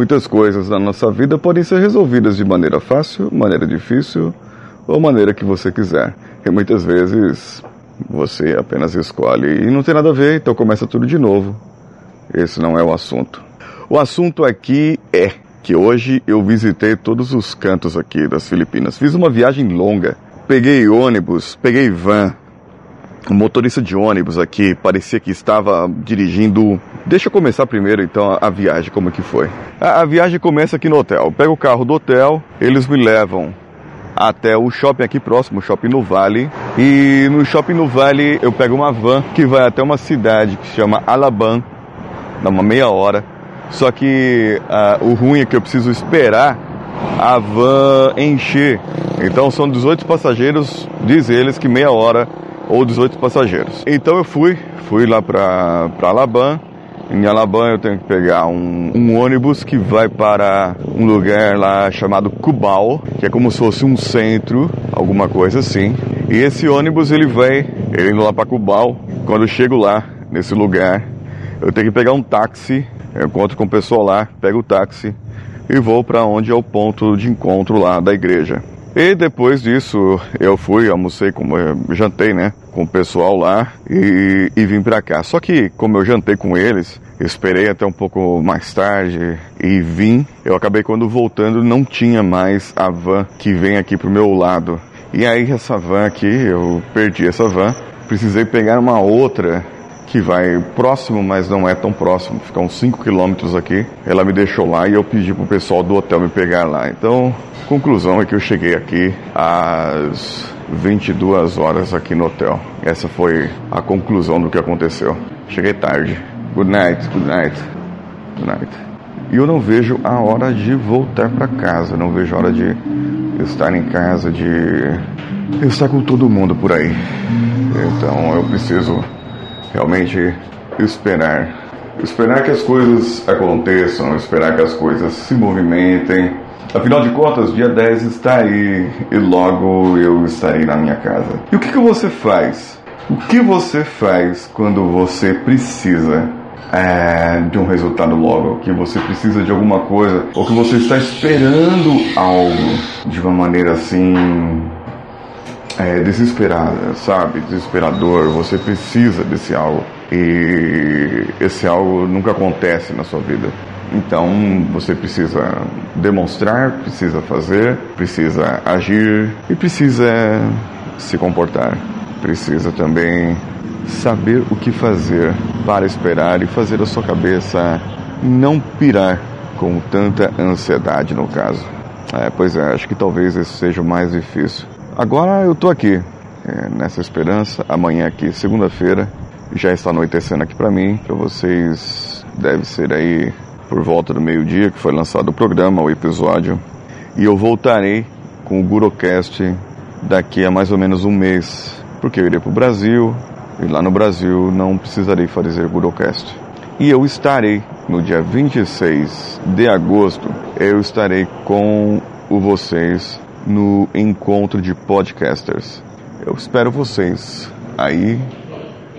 Muitas coisas na nossa vida podem ser resolvidas de maneira fácil, maneira difícil ou maneira que você quiser. E muitas vezes você apenas escolhe e não tem nada a ver, então começa tudo de novo. Esse não é o assunto. O assunto aqui é que hoje eu visitei todos os cantos aqui das Filipinas. Fiz uma viagem longa. Peguei ônibus, peguei van. O motorista de ônibus aqui parecia que estava dirigindo. Deixa eu começar primeiro então a viagem, como que foi. A, a viagem começa aqui no hotel. Eu pego o carro do hotel, eles me levam até o shopping aqui próximo, o shopping no Vale. E no shopping no Vale eu pego uma van que vai até uma cidade que se chama Alaban, dá uma meia hora. Só que uh, o ruim é que eu preciso esperar a van encher. Então são 18 passageiros, diz eles que meia hora ou 18 passageiros. Então eu fui, fui lá para Alaban. Em Alaban eu tenho que pegar um, um, ônibus que vai para um lugar lá chamado Cubal, que é como se fosse um centro, alguma coisa assim. E esse ônibus ele vai, ele indo lá para Cubal. Quando eu chego lá nesse lugar, eu tenho que pegar um táxi eu encontro com o pessoal lá, pego o táxi e vou para onde é o ponto de encontro lá da igreja. E depois disso eu fui, almocei, como jantei, né, com o pessoal lá e, e vim para cá. Só que como eu jantei com eles, esperei até um pouco mais tarde e vim. Eu acabei quando voltando não tinha mais a van que vem aqui pro meu lado. E aí essa van aqui, eu perdi essa van. Precisei pegar uma outra que vai próximo, mas não é tão próximo, fica uns 5 quilômetros aqui. Ela me deixou lá e eu pedi pro pessoal do hotel me pegar lá. Então, conclusão é que eu cheguei aqui às 22 horas aqui no hotel. Essa foi a conclusão do que aconteceu. Cheguei tarde. Good night, good night, good night. E eu não vejo a hora de voltar para casa, não vejo a hora de estar em casa, de estar com todo mundo por aí. Então eu preciso realmente esperar. Esperar que as coisas aconteçam, esperar que as coisas se movimentem. Afinal de contas, dia 10 está aí e logo eu estarei na minha casa. E o que, que você faz? O que você faz quando você precisa é, de um resultado logo? Que você precisa de alguma coisa? Ou que você está esperando algo de uma maneira assim é, desesperada, sabe? Desesperador. Você precisa desse algo. E esse algo nunca acontece na sua vida. Então você precisa demonstrar, precisa fazer, precisa agir e precisa se comportar. Precisa também saber o que fazer para esperar e fazer a sua cabeça não pirar com tanta ansiedade no caso. É, pois é, acho que talvez esse seja o mais difícil. Agora eu estou aqui, é, nessa esperança. Amanhã aqui, segunda-feira, já está anoitecendo aqui para mim. Para vocês, deve ser aí por volta do meio-dia que foi lançado o programa, o episódio. E eu voltarei com o Gurocast daqui a mais ou menos um mês, porque eu irei para o Brasil e lá no Brasil não precisarei fazer Gurocast. E eu estarei no dia 26 de agosto, eu estarei com vocês no encontro de podcasters. Eu espero vocês aí,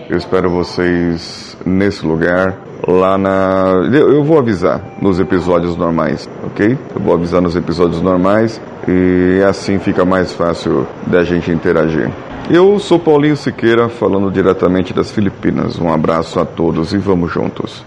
eu espero vocês nesse lugar, lá na. Eu vou avisar nos episódios normais, ok? Eu vou avisar nos episódios normais e assim fica mais fácil da gente interagir. Eu sou Paulinho Siqueira, falando diretamente das Filipinas. Um abraço a todos e vamos juntos.